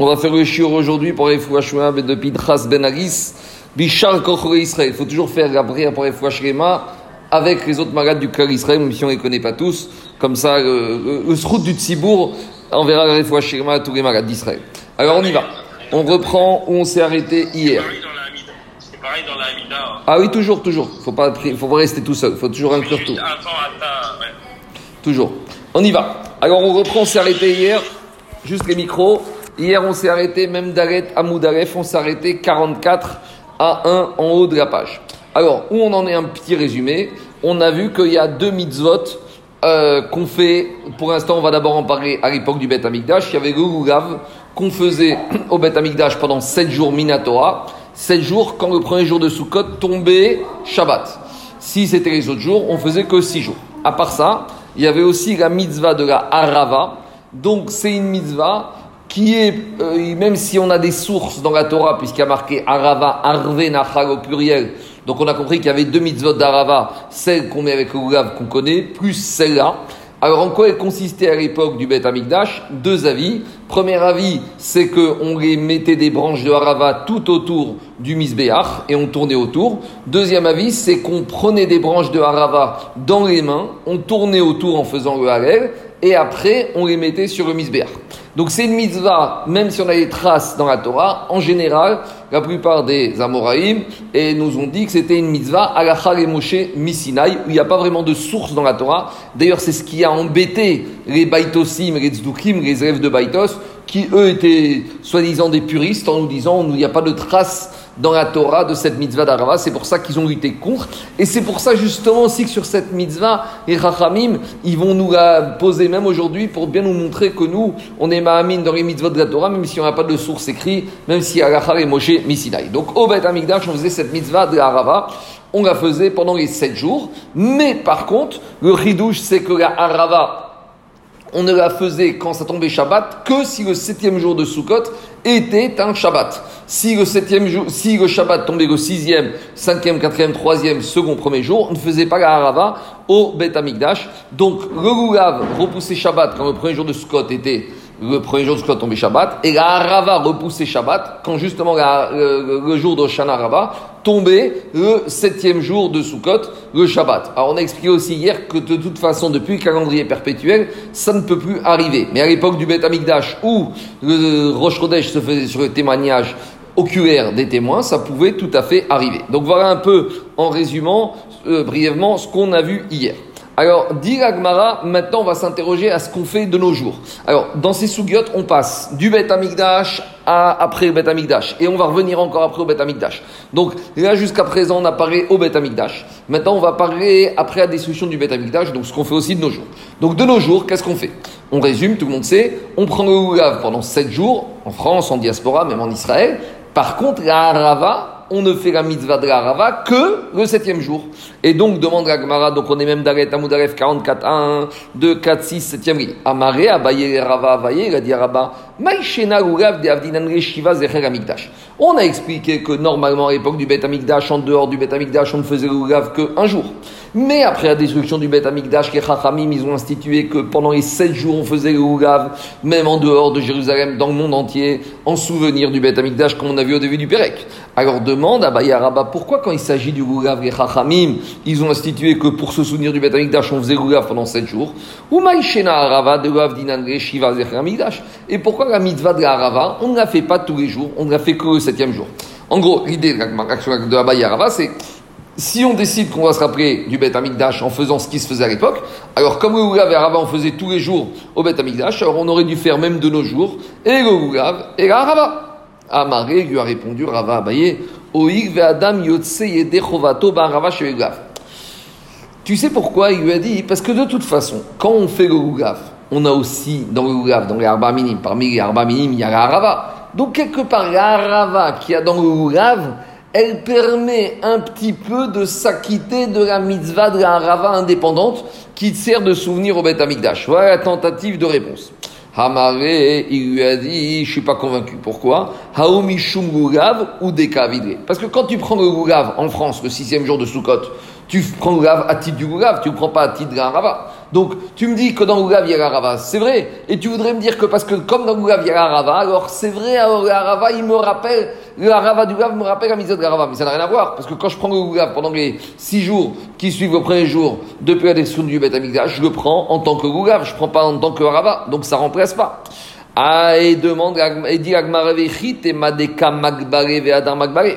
On va faire le shiur aujourd'hui pour les Fouachouam de Pidras Ben Aris, Bishar Kochore Israël. Il faut toujours faire la prière pour les Fouachrema avec les autres malades du cœur Israël, même si on ne les connaît pas tous. Comme ça, le, le, du Tzibour enverra les Fouachrema à tous les malades d'Israël. Alors on y va. On reprend où on s'est arrêté hier. C'est pareil dans la Hamida. Ah oui, toujours, toujours. Il faut pas, faut pas rester tout seul. Il faut toujours inclure tout. Toujours. On y va. Alors on reprend, on s'est arrêté hier. Juste les micros. Hier, on s'est arrêté, même d'Aret à Moudaref, on s'est arrêté 44 à 1 en haut de la page. Alors, où on en est un petit résumé On a vu qu'il y a deux mitzvot euh, qu'on fait. Pour l'instant, on va d'abord en parler à l'époque du Beth Amikdash. Il y avait le Lugav qu'on faisait au Beth Amikdash pendant 7 jours Minatora. 7 jours quand le premier jour de Sukkot tombait Shabbat. Si c'était les autres jours, on faisait que 6 jours. À part ça, il y avait aussi la mitzvah de la Arava. Donc, c'est une mitzvah qui est, euh, même si on a des sources dans la Torah, puisqu'il y a marqué Arava, Arve, Nachal au pluriel, donc on a compris qu'il y avait deux mitzvot d'Arava, celle qu'on met avec le Goulav qu'on connaît, plus celle-là. Alors en quoi elle consistait à l'époque du Beth Amikdash Deux avis. Premier avis, c'est qu'on les mettait des branches de Arava tout autour du Misbéach et on tournait autour. Deuxième avis, c'est qu'on prenait des branches de Arava dans les mains, on tournait autour en faisant le Halel et après on les mettait sur le Misbéach. Donc c'est une mitzvah, même si on a des traces dans la Torah, en général, la plupart des Amoraïm et nous ont dit que c'était une mitzvah alachar et Moshe Misinaï, où il n'y a pas vraiment de source dans la Torah. D'ailleurs, c'est ce qui a embêté les Baitosim, les Tzdukim, les élèves de Baitos, qui eux étaient soi-disant des puristes en nous disant qu'il n'y a pas de traces dans la Torah de cette mitzvah d'Arava. C'est pour ça qu'ils ont lutté contre. Et c'est pour ça justement aussi que sur cette mitzvah, les Rachamim, ils vont nous la poser même aujourd'hui pour bien nous montrer que nous, on est Mahamin dans les mitzvahs de la Torah, même si on n'a pas de source écrite, même si Alachar et Moshe Misidai. Donc au Beth Amikdash, on faisait cette mitzvah de Arava. On la faisait pendant les sept jours. Mais par contre, le ridouche, c'est que la Arava, on ne la faisait quand ça tombait Shabbat que si le septième jour de Sukkot était un Shabbat. Si le septième jour, si le Shabbat tombait le sixième, cinquième, quatrième, troisième, second, premier jour, on ne faisait pas la Harava au Bet Amikdash. Donc le Lulav repoussait Shabbat quand le premier jour de Sukkot était le premier jour de Sukkot tombait Shabbat, et la Harava repoussait Shabbat quand justement le, jour de Shana Rava tombait le septième jour de Sukkot, le Shabbat. Alors on a expliqué aussi hier que de toute façon, depuis le calendrier perpétuel, ça ne peut plus arriver. Mais à l'époque du Bet Amikdash, où le Rosh Chodesh se faisait sur le témoignage oculaire des témoins, ça pouvait tout à fait arriver. Donc voilà un peu en résumant euh, brièvement ce qu'on a vu hier. Alors, dit Agmara, maintenant on va s'interroger à ce qu'on fait de nos jours. Alors, dans ces sougiotes, on passe du Bet Amigdash à après le Bet Amigdash. Et on va revenir encore après au Bet Amigdash. Donc, là, jusqu'à présent, on a parlé au Bet Amigdash. Maintenant, on va parler après la destruction du Bet Amigdash, donc ce qu'on fait aussi de nos jours. Donc, de nos jours, qu'est-ce qu'on fait? On résume, tout le monde sait, on prend le Oulav pendant 7 jours, en France, en diaspora, même en Israël. Par contre, la Harava, on ne fait la mitzvah de la Rava que le septième jour. Et donc, demande la Gemara, donc on est même d'Aret Amoudaref 44, 1, 2, 4, 6, septième ligne. Amaré, Abaye, Rava, Abaye, il a dit de Avdinan Shiva Zecher Amikdash. On a expliqué que normalement, à l'époque du Bet Amikdash, en dehors du Bet Amikdash, on ne faisait le que un jour. Mais après la destruction du Bet Amikdash, les ils ont institué que pendant les sept jours, on faisait le même en dehors de Jérusalem, dans le monde entier, en souvenir du Bet Amikdash, comme on a vu au début du Pérec. Alors demande à Bayaraba, pourquoi quand il s'agit du Lugav, les Chachamim, ils ont institué que pour se souvenir du Bet Amikdash, on faisait le pendant sept jours? Ou Maïshena Arava de Dinan Shiva Et pourquoi la mitzvah de la Arava, on ne la fait pas tous les jours, on ne la fait que le septième jour? En gros, l'idée de la Arava, c'est si on décide qu'on va se rappeler du Beth Amikdash en faisant ce qui se faisait à l'époque, alors comme le Goulav et Arava on faisait tous les jours au Beth Amikdash, alors on aurait dû faire même de nos jours et le Goulav et la Arava. Amaré lui a répondu Rava Abaye, Oig Adam Yotse Yedechovato Rava Tu sais pourquoi il lui a dit? Parce que de toute façon, quand on fait le on a aussi dans le dans les Arba Minim, parmi les Arba Minim, il y a la Arava. Donc quelque part, la Arava qui a dans le elle permet un petit peu de s'acquitter de la mitzvah de la rava indépendante qui sert de souvenir au Beth Amikdash. Voilà la tentative de réponse. Hamaré, il lui a dit, je suis pas convaincu. Pourquoi? Haomishum Gugav ou Dekavidre. Parce que quand tu prends le Gugav en France, le sixième jour de Sukkot, tu prends le Gugav à titre du Gugav, tu ne prends pas à titre de Rava. Donc, tu me dis que dans Lulav, il y a la Rava. C'est vrai. Et tu voudrais me dire que parce que comme dans Lulav, il y a la Rava, alors c'est vrai, alors la Rava, il me rappelle, la Rava du Lulav me rappelle la mise de la Rava. Mais ça n'a rien à voir. Parce que quand je prends le Lulav pendant les six jours qui suivent le premier jour depuis la destruction du Beth je le prends en tant que Lulav. Je ne prends pas en tant que Rava. Donc, ça remplace pas. Ah, et demande, et dit et Madeka Magbare Magbare.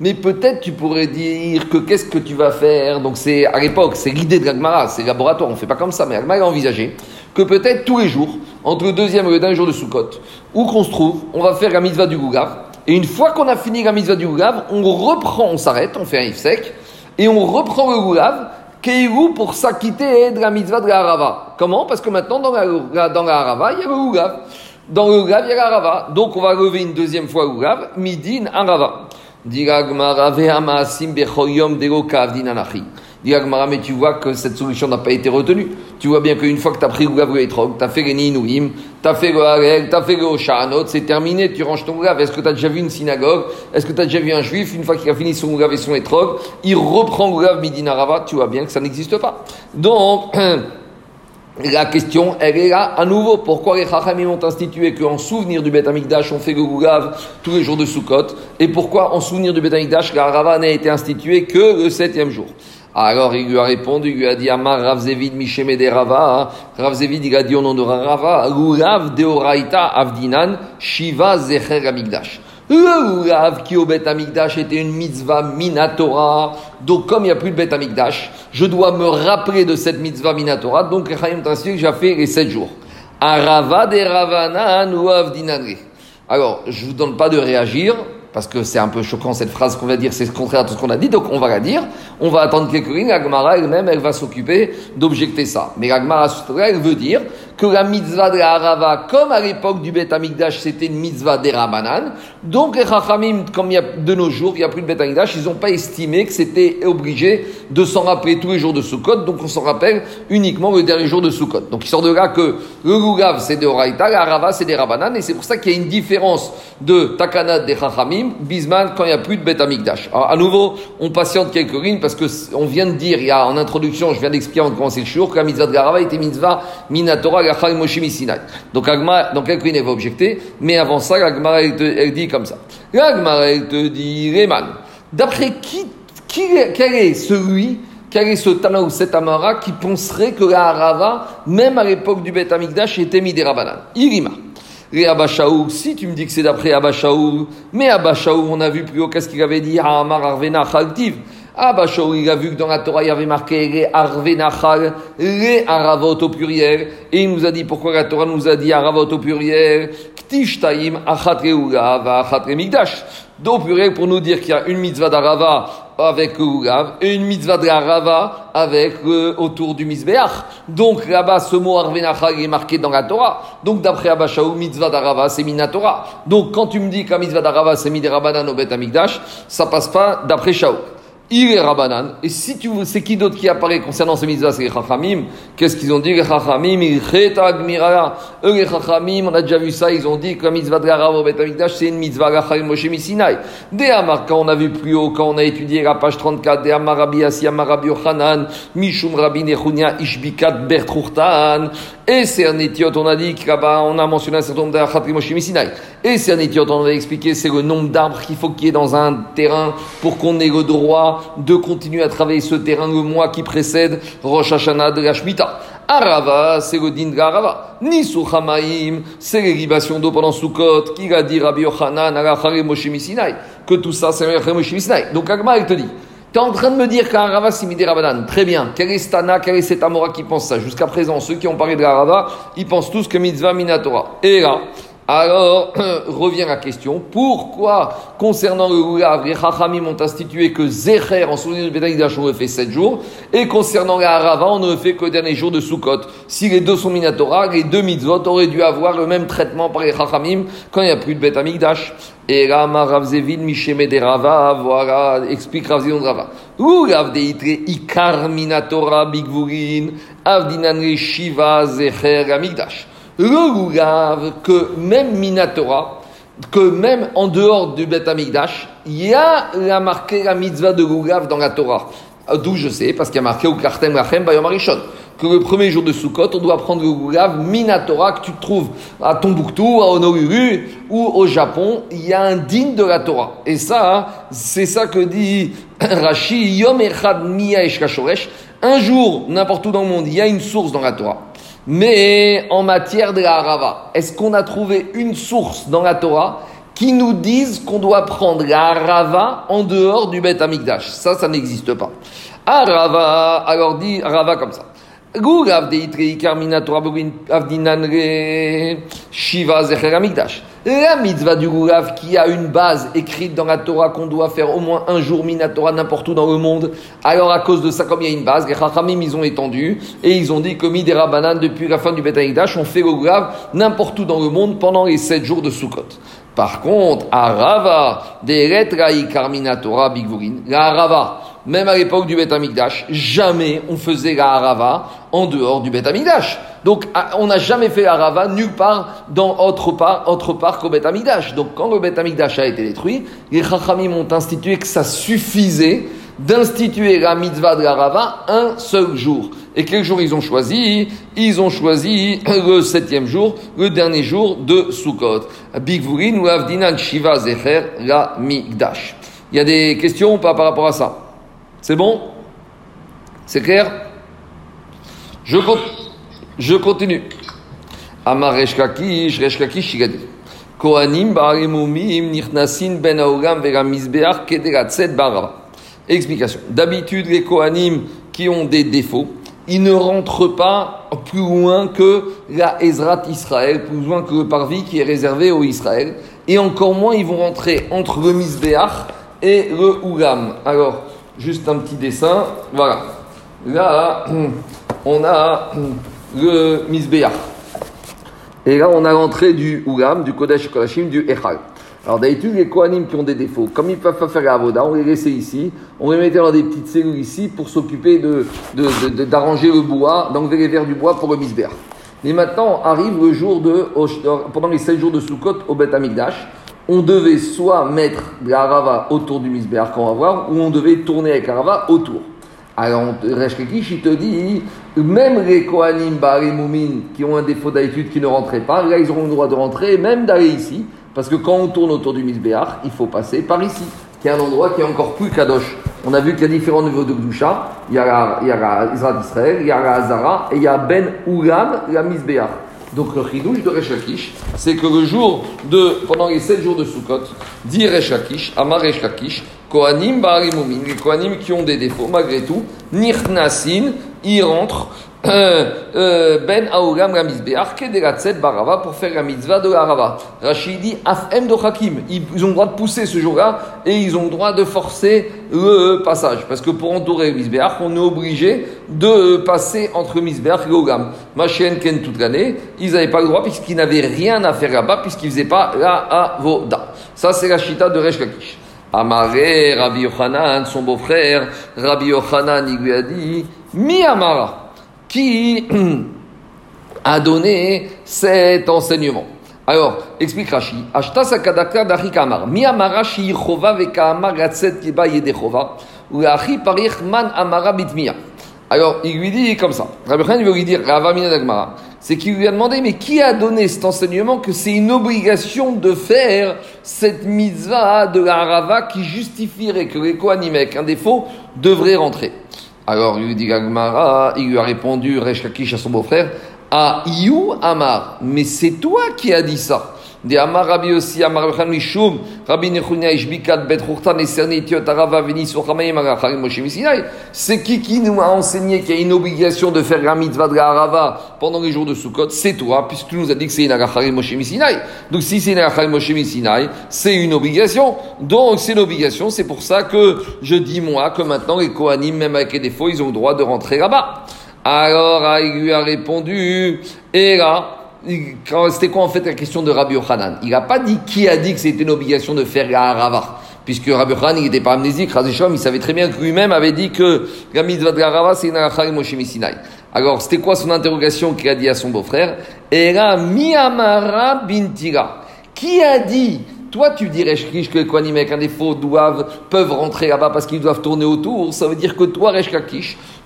Mais peut-être tu pourrais dire que qu'est-ce que tu vas faire? Donc c'est à l'époque, c'est l'idée de l'Agmara, c'est laboratoire, on ne fait pas comme ça, mais Agmara a envisagé que peut-être tous les jours, entre le deuxième et le dernier jour de Sukkot, où qu'on se trouve, on va faire la mitzvah du Gougav. Et une fois qu'on a fini la mitzvah du Gougav, on reprend, on s'arrête, on fait un if sec, et on reprend le Gougav, Keiru pour s'acquitter de la mitzvah de la Harava. Comment? Parce que maintenant, dans la, dans la Harava, il y a le Gougav. Dans le Gougav, il y a la Harava. Donc on va lever une deuxième fois le Gougav, midin Harava. Mais tu vois que cette solution n'a pas été retenue. Tu vois bien qu'une fois que tu as pris le Gav tu as fait les Ninouim, tu as fait le Harel, tu as fait le Oshanot, c'est terminé, tu ranges ton Gav. Est-ce que tu as déjà vu une synagogue? Est-ce que tu as déjà vu un juif, une fois qu'il a fini son Gav et son Etrog, il reprend le Gav Midinarava? Tu vois bien que ça n'existe pas. Donc, La question, elle est là à nouveau. Pourquoi les Chachamim ont institué qu'en souvenir du Beth Amikdash, on fait le Gougav tous les jours de Sukkot Et pourquoi en souvenir du Beth Amikdash, la Rava n'a été instituée que le septième jour? Alors il lui a répondu, il lui a dit Amar Rav Zevid Mishemede Rava. Rav Zevid il a dit au nom de Rava, Rav Deoraita Avdinan Shiva Zecher Amikdash. Le Rav qui au Bet Amikdash était une mitzvah minatora. Donc, comme il n'y a plus de Bet Amikdash, je dois me rappeler de cette mitzvah minatora. Donc, Chaim que j'ai fait les sept jours. Arava de Ravanan ou Avdinanri. Alors, je ne vous donne pas de réagir parce que c'est un peu choquant cette phrase qu'on va dire, c'est contraire de tout ce qu'on a dit, donc on va la dire, on va attendre quelques lignes, l'Agmara elle-même, elle va s'occuper d'objecter ça. Mais l'Agmara, elle veut dire que la mitzvah de la Harava, comme à l'époque du Bet Amikdash, c'était une mitzvah des Rabanan, donc les Chachamim, comme il y a de nos jours, il n'y a plus de Bet Amikdash, ils n'ont pas estimé que c'était obligé de s'en rappeler tous les jours de Sukkot, donc on s'en rappelle uniquement le dernier jour de Sukkot. Donc il sort de là que le Lugav c'est des Oraita, la Harava c'est des Rabanan, et c'est pour ça qu'il y a une différence de Takanat des Chachamim Bisman, quand il n'y a plus de Beth Amikdash. Alors, à nouveau, on patiente quelques lignes parce que on vient de dire, il y a en introduction, je viens d'expliquer avant de commencer le jour, que la mitzvah de Garava était mitzvah minatora Donc, Agma, dans quelques lignes, elle va objecter, mais avant ça, Agma, elle, dit comme ça. Agma, elle te dit, Reman, d'après qui, qui, quel est celui quel est ce Tana ou cet Amara qui penserait que la Harava, même à l'époque du Beth Amikdash, était Midirabanan Irima. Et Abashaou, si tu me dis que c'est d'après Abashaou, mais Abashaou, on a vu plus haut, qu'est-ce qu'il avait dit? Amar Arvena Chaltiv. Abashaou, il a vu que dans la Torah, il y avait marqué les Arvena Chal, les Aravot au pluriel, et il nous a dit pourquoi la Torah nous a dit Aravot au pluriel, Ktishtaim Achat Reula, Achat Remigdash. Donc, pluriel pour nous dire qu'il y a une mitzvah d'Arava avec le et une mitzvah de la Rava avec autour du Mizbeach. Donc là-bas, ce mot Arvenachal est marqué dans la Torah. Donc d'après Abashaou, mitzvah d'Arava, c'est Minatora. Donc quand tu me dis qu'un mitzvah d'Arava, c'est Midirabanan au Bet Amigdash, ça passe pas d'après Shaou il est Rabbanan. Et si tu veux, c'est qui d'autre qui apparaît concernant ce mitzvah C'est les Chachamim. Qu'est-ce qu'ils ont dit Les Chachamim, ils Eux, les Chachamim, on a déjà vu ça, ils ont dit que la mitzvah de la Rav au c'est une mitzvah Gachal Moshe Misinai. Des Amar, quand on a vu plus haut, quand on a étudié la page 34, Des Amar Rabbi Asi, Amar Rabbi Yochanan, Mishum Rabbi Nechunia, Ishbikat Bertruchtan. Et c'est un étiot, on a dit là-bas, on a mentionné un certain nombre. Et c'est un étiot, on a expliqué, c'est le nombre d'arbres qu'il faut qu'il y ait dans un terrain pour qu'on ait le droit de continuer à travailler ce terrain le mois qui précède Rosh Hashanah de la Shemitah. Arava, c'est le din de Arava. Nisu Hamaim, c'est l'irrigation d'eau pendant Sukkot, qui a dit Rabbi Yochanan, Moshe que tout ça c'est Moshe. Donc Agma, il te dit, tu en train de me dire qu'Arava c'est Midi Rabanan. Très bien. Quel est Stana, quel est cet Amora qui pense ça? Jusqu'à présent, ceux qui ont parlé de Arava, ils pensent tous que Mitzvah Minatora. Et là, alors, revient la question, pourquoi, concernant le Lulav, les Chachamim ont institué que Zecher, en souvenir du Bétaïdash, on le fait 7 jours, et concernant la on ne fait que le dernier jour de Sukkot? Si les deux sont Minatora, les deux mitzvot auraient dû avoir le même traitement par les Chachamim quand il n'y a plus de Bétamikdash. Et là, Ravzevin, Misheme de Rava, voilà, explique Ravzevin de Rava. Lulav deitre Ikar Minatora Bigvurin, Avdinan Shiva Zecher Amigdash le que même Minatora, que même en dehors du Bet Amigdash, il y a la marqué la mitzvah de Lugav dans la Torah. D'où je sais, parce qu'il y a marqué Ukartem Lachem Bayom Arishon. Que le premier jour de Sukkot, on doit prendre le goulav Minatora que tu trouves à Tombouctou, à Honolulu ou au Japon. Il y a un digne de la Torah. Et ça, c'est ça que dit Rashi, Yom Echad Un jour, n'importe où dans le monde, il y a une source dans la Torah. Mais en matière de la Harava, est-ce qu'on a trouvé une source dans la Torah qui nous dise qu'on doit prendre la Harava en dehors du Beth Amikdash Ça, ça n'existe pas. Harava, alors dit Harava comme ça. Shiva La mitzvah du Goulav qui a une base écrite dans la Torah qu'on doit faire au moins un jour Minatora n'importe où dans le monde. Alors à cause de ça, comme il y a une base, les Chachamim ils ont étendu et ils ont dit que Midera Banan depuis la fin du Bet on fait le Goulav n'importe où dans le monde pendant les sept jours de Sukkot. Par contre, à Rava, des Retraï Karminatora Bigvurin, la Rava, même à l'époque du Beth Amikdash, jamais on faisait la harava en dehors du Beth Amikdash. Donc on n'a jamais fait la harava nulle part dans autre part, autre part qu'au Beth Amikdash. Donc quand le Beth Amikdash a été détruit, les Chachamim ont institué que ça suffisait d'instituer la mitzvah de la harava un seul jour. Et quel jour ils ont choisi? Ils ont choisi le septième jour, le dernier jour de Sukkot. Bigvurin ou Avdinan Shiva Zecher la Migdash. Il y a des questions pas par rapport à ça? C'est bon? C'est clair? Je, je continue. Amar Reshkakish, Shigadi. Kohanim Barimumim Nirnasin Ben Aogam Vegamizbeach Kederatzet Barava. Explication. D'habitude, les Kohanim qui ont des défauts, ils ne rentrent pas plus loin que la Ezrat Israël, plus loin que le parvis qui est réservé au Israël. Et encore moins, ils vont rentrer entre le Mizbeach et le Ougam. Alors, juste un petit dessin. Voilà. Là, on a le Misbéach. Et là, on a l'entrée du Ougam, du Kodesh Kodashim, du Echal. Alors d'habitude, les Kohanim qui ont des défauts, comme ils peuvent pas faire la Avoda, on les laissait ici, on les mettait dans des petites cellules ici pour s'occuper d'arranger de, le bois, d'enlever les verres du bois pour le Misbéach. Mais maintenant arrive le jour de, pendant les 7 jours de Sukkot au Beth Amikdash, on devait soit mettre de la rava autour du misbéar qu'on va voir, ou on devait tourner avec la rava autour. Alors, Reshkekish, il te dit, même les Kohanim, les Moumin, qui ont un défaut d'étude qui ne rentraient pas, là, ils auront le droit de rentrer, même d'aller ici, parce que quand on tourne autour du misbéar, il faut passer par ici, qui est un endroit qui est encore plus kadosh. On a vu qu'il y a différents niveaux de Gdusha. Il y a la, il Israël il y a la Hazara, et il y a Ben Ulam, la misbéar. Donc le chidouche de Rechakish, c'est que le jour de, pendant les sept jours de Sukkot, dit Rechakish, Amar Rechakish, Kohanim Ba'arimumin, les qui ont des défauts, malgré tout, Nirnasin, ils rentrent ben Aoram Ramizbeach, Kederatzet Barava, pour faire la mitzvah de Harava. Rachid dit Afem de Hakim. Ils ont le droit de pousser ce jour-là et ils ont le droit de forcer le passage. Parce que pour entourer Mizbeach, on est obligé de passer entre Mizbeach et Ogam. Machen Ken toute l'année, ils n'avaient pas le droit puisqu'ils n'avaient rien à faire là-bas, puisqu'ils ne faisaient pas la Avoda. Ça, c'est la chita de Resh Lakish. Amaré, Rabbi Yochanan, son beau-frère, Rabbi Yochanan, il lui a dit Mi Amara qui a donné cet enseignement. Alors, explique Rashi. Ashta sakadaka d'Achikamar. Mi amara shiyichova vekaamar gatset kiba yedechova. Ou achi parich amara bitmiya. Alors, il lui dit comme ça. Rabbi Khan veut lui dire, c'est qu'il lui a demandé, mais qui a donné cet enseignement que c'est une obligation de faire cette mitzvah de la Rava qui justifierait que les Kohanim avec un défaut devraient rentrer? Alors, il lui dit Gagmara, il lui a répondu, Resh à son beau-frère, à You Amar, mais c'est toi qui as dit ça. De. C'est qui qui nous a enseigné qu'il y a une obligation de faire la mitzvah de la Arava pendant les jours de Sukkot? C'est toi, puisque tu nous as dit que c'est une Agachari Moshe Misinai. Donc si c'est une Agachari Moshe Misinai, c'est une obligation. Donc c'est une obligation, c'est pour ça que je dis moi que maintenant les Kohanim, même avec les défauts, ils ont le droit de rentrer là-bas. Alors il a répondu, et là, c'était quoi en fait la question de Rabbi Yochanan? Il n'a pas dit qui a dit que c'était une obligation de faire la harava, puisque Rabbi Yochanan n'était pas amnésique, il savait très bien que lui-même avait dit que la mitzvah de c'est une harava Moshe Alors c'était quoi son interrogation qu'il a dit à son beau-frère? Era miamara bintira. Qui a dit toi, tu dirais, Resh que les Kohanim avec un défaut doivent, peuvent rentrer là-bas parce qu'ils doivent tourner autour? Ça veut dire que toi, Resh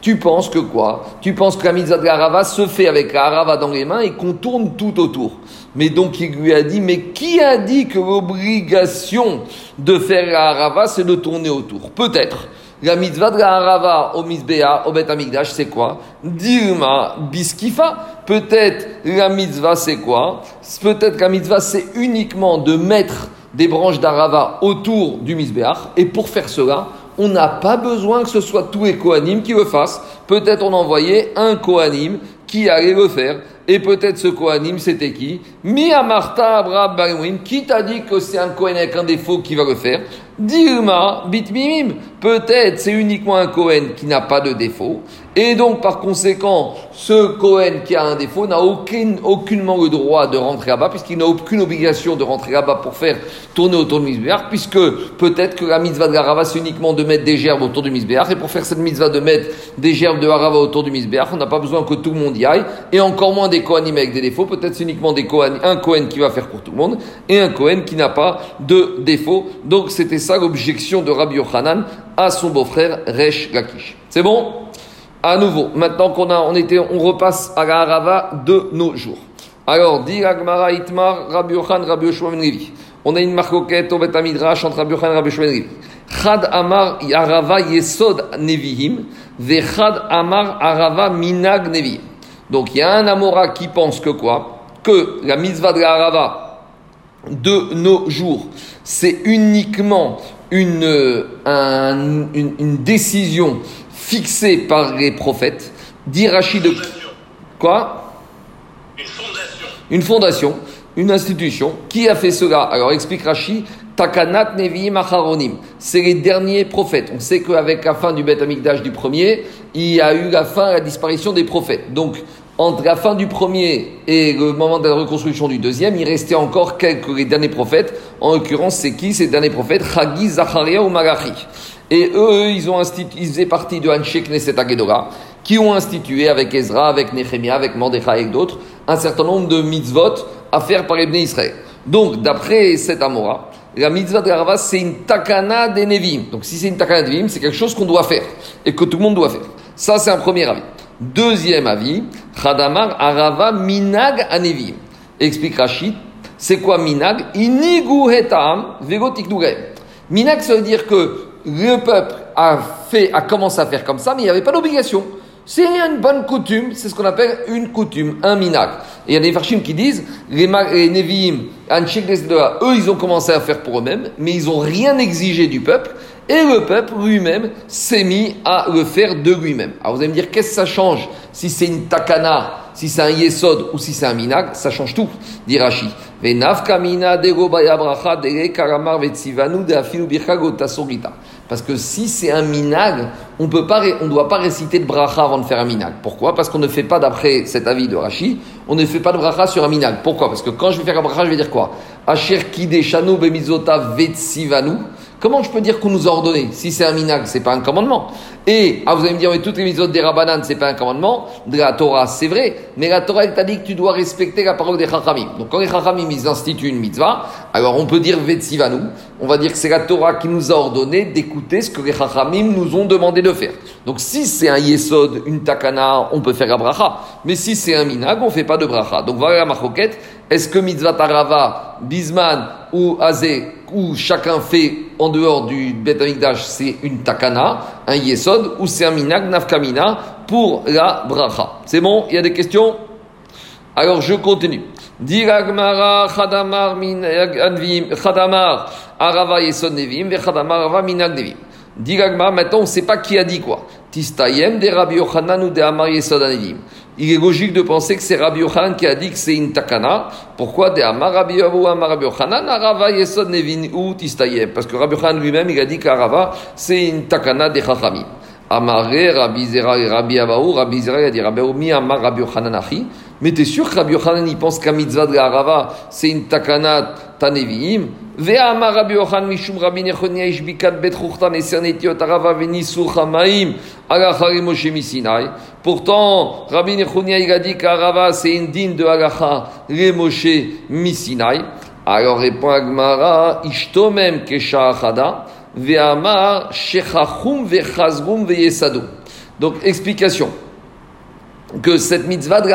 Tu penses que quoi? Tu penses que la mitzvah de la se fait avec la harava dans les mains et qu'on tourne tout autour? Mais donc il lui a dit, mais qui a dit que l'obligation de faire la harava, c'est de tourner autour? Peut-être. La mitzvah de la harava au misbea, au bet amigdash, c'est quoi? Dilma biskifa. Peut-être la mitzvah, c'est quoi? Peut-être la mitzvah, c'est uniquement de mettre des branches d'arava autour du misbéach. Et pour faire cela, on n'a pas besoin que ce soit tous les Kohanim qui le fassent. Peut-être on envoyait un Kohanim qui allait le faire. Et peut-être ce Kohanim, c'était qui Mi Amarta Abraham Qui t'a dit que c'est un Kohen avec un défaut qui va le faire Dilma Bitmimim. Peut-être c'est uniquement un Kohen qui n'a pas de défaut. Et donc, par conséquent, ce Cohen qui a un défaut n'a aucun, aucunement le droit de rentrer là-bas, puisqu'il n'a aucune obligation de rentrer là-bas pour faire tourner autour du misbéar, puisque peut-être que la mitzvah de la Rava, c'est uniquement de mettre des gerbes autour du misbéar, et pour faire cette mitzvah de mettre des gerbes de Harava autour du misbéar, on n'a pas besoin que tout le monde y aille, et encore moins des Kohanim avec des défauts, peut-être c'est uniquement des un Cohen qui va faire pour tout le monde, et un Cohen qui n'a pas de défaut. Donc, c'était ça l'objection de Rabbi Yochanan à son beau-frère Resh Lakish. C'est bon? À nouveau, maintenant qu'on a, on était, on repasse à la Harava de nos jours. Alors, dit Agmara Itmar, Rabbi Yochan, Rabbi Yoshua ben. On a une marcoquette au Bet Amidrash entre Rabbi Yochan et Rabbi Yoshua ben. Chad Amar Arava Yesod Nevihim, Chad Amar Arava Minag Nevihim. Donc il y a un Amora qui pense que quoi? Que la mitzvah de la Arava de nos jours, c'est uniquement une, une, une décision fixé par les prophètes, dit Rachid de... Quoi? Une fondation. Une fondation, une institution. Qui a fait cela Alors explique Rachid, Takanat Nevi'im Acharonim. C'est les derniers prophètes. On sait qu'avec la fin du Beth Amikdash du premier, il y a eu la fin, la disparition des prophètes. Donc, entre la fin du premier et le moment de la reconstruction du deuxième, il restait encore quelques derniers prophètes. En l'occurrence, c'est qui ces derniers prophètes? Chagi, Zacharia ou Malachi. Et eux, ils, ont faisaient partie de Anshe Knesset Agedora, qui ont institué avec Ezra, avec Nehemia, avec Mordechai et d'autres, un certain nombre de mitzvot à faire par les Israël. Donc, d'après cet Amora, la mitzvah de Arava, c'est une takana des Nevim. Donc, si c'est une takana des Nevim, c'est quelque chose qu'on doit faire et que tout le monde doit faire. Ça, c'est un premier avis. Deuxième avis, Khadamar Arava Minag Anevim. Explique Rachid, c'est quoi Minag? Inigu Hetam Minag, ça veut dire que le peuple a fait, a commencé à faire comme ça, mais il n'y avait pas d'obligation. C'est une bonne coutume, c'est ce qu'on appelle une coutume, un minag. Et il y a des farshim qui disent, les, les eux, ils ont commencé à faire pour eux-mêmes, mais ils n'ont rien exigé du peuple, et le peuple lui-même s'est mis à le faire de lui-même. Alors vous allez me dire, qu'est-ce que ça change si c'est une takana, si c'est un yesod ou si c'est un minag? Ça change tout, dit Rashi. Parce que si c'est un minag, on on doit pas réciter de bracha avant de faire un minag. Pourquoi? Parce qu'on ne fait pas, d'après cet avis de Rashi, on ne fait pas de bracha sur un minag. Pourquoi? Parce que quand je vais faire un bracha, je vais dire quoi? Asher bemizota vetsivanu. Comment je peux dire qu'on nous a ordonné Si c'est un minag, c'est pas un commandement. Et, ah, vous allez me dire, mais toutes les mitzvot des Rabbanan, c'est pas un commandement. De la Torah, c'est vrai. Mais la Torah, elle t'a dit que tu dois respecter la parole des Chachamim. Donc, quand les Chachamim, ils instituent une mitzvah, alors on peut dire Vetsivanu. On va dire que c'est la Torah qui nous a ordonné d'écouter ce que les Chachamim nous ont demandé de faire. Donc, si c'est un Yesod, une Takana, on peut faire la bracha. Mais si c'est un minag, on fait pas de bracha. Donc, voilà la maroquette. Est-ce que mitzvah tarava, bisman ou azé, ou chacun fait en dehors du Bet c'est une takana, un yesod, ou c'est un minag nafkamina pour la bracha. C'est bon? Il y a des questions? Alors je continue. Diragmara chadamar chadamar arava yesod nevim, chadamar arava minag nevim. Diragmara, maintenant on ne sait pas qui a dit quoi. Tistayem de Rabbi Yochanan ou de Amar il est logique de penser que c'est Rabbi Yochanan qui a dit que c'est une takana. Pourquoi de Amar Rabbi Amar Rabbi Yochanan, Arava Yesod Nevin ou Tistayem? Parce que Rabbi Yochanan lui-même, il a dit qu'Arava, c'est une takana des Chachamim. Amaré, Rabbi Zera et Rabbi Abaou, Rabbi Zera, il a dit Rabbi mi Amar Rabbi Yochanan Achi. Mais t'es sûr que Rabbi Yochanan, il pense qu'à mitzvah de Arava, c'est une takana Rabbi. Pourtant, Rabbi Nechonia, a dit qu'Arava, c'est une digne de alacha Moshe misinai. Alors répond Agmara, ishtomem kesha achada, ve'amar shechachum ve'chazrum ve'yesadum. Donc, explication que cette mitzvah de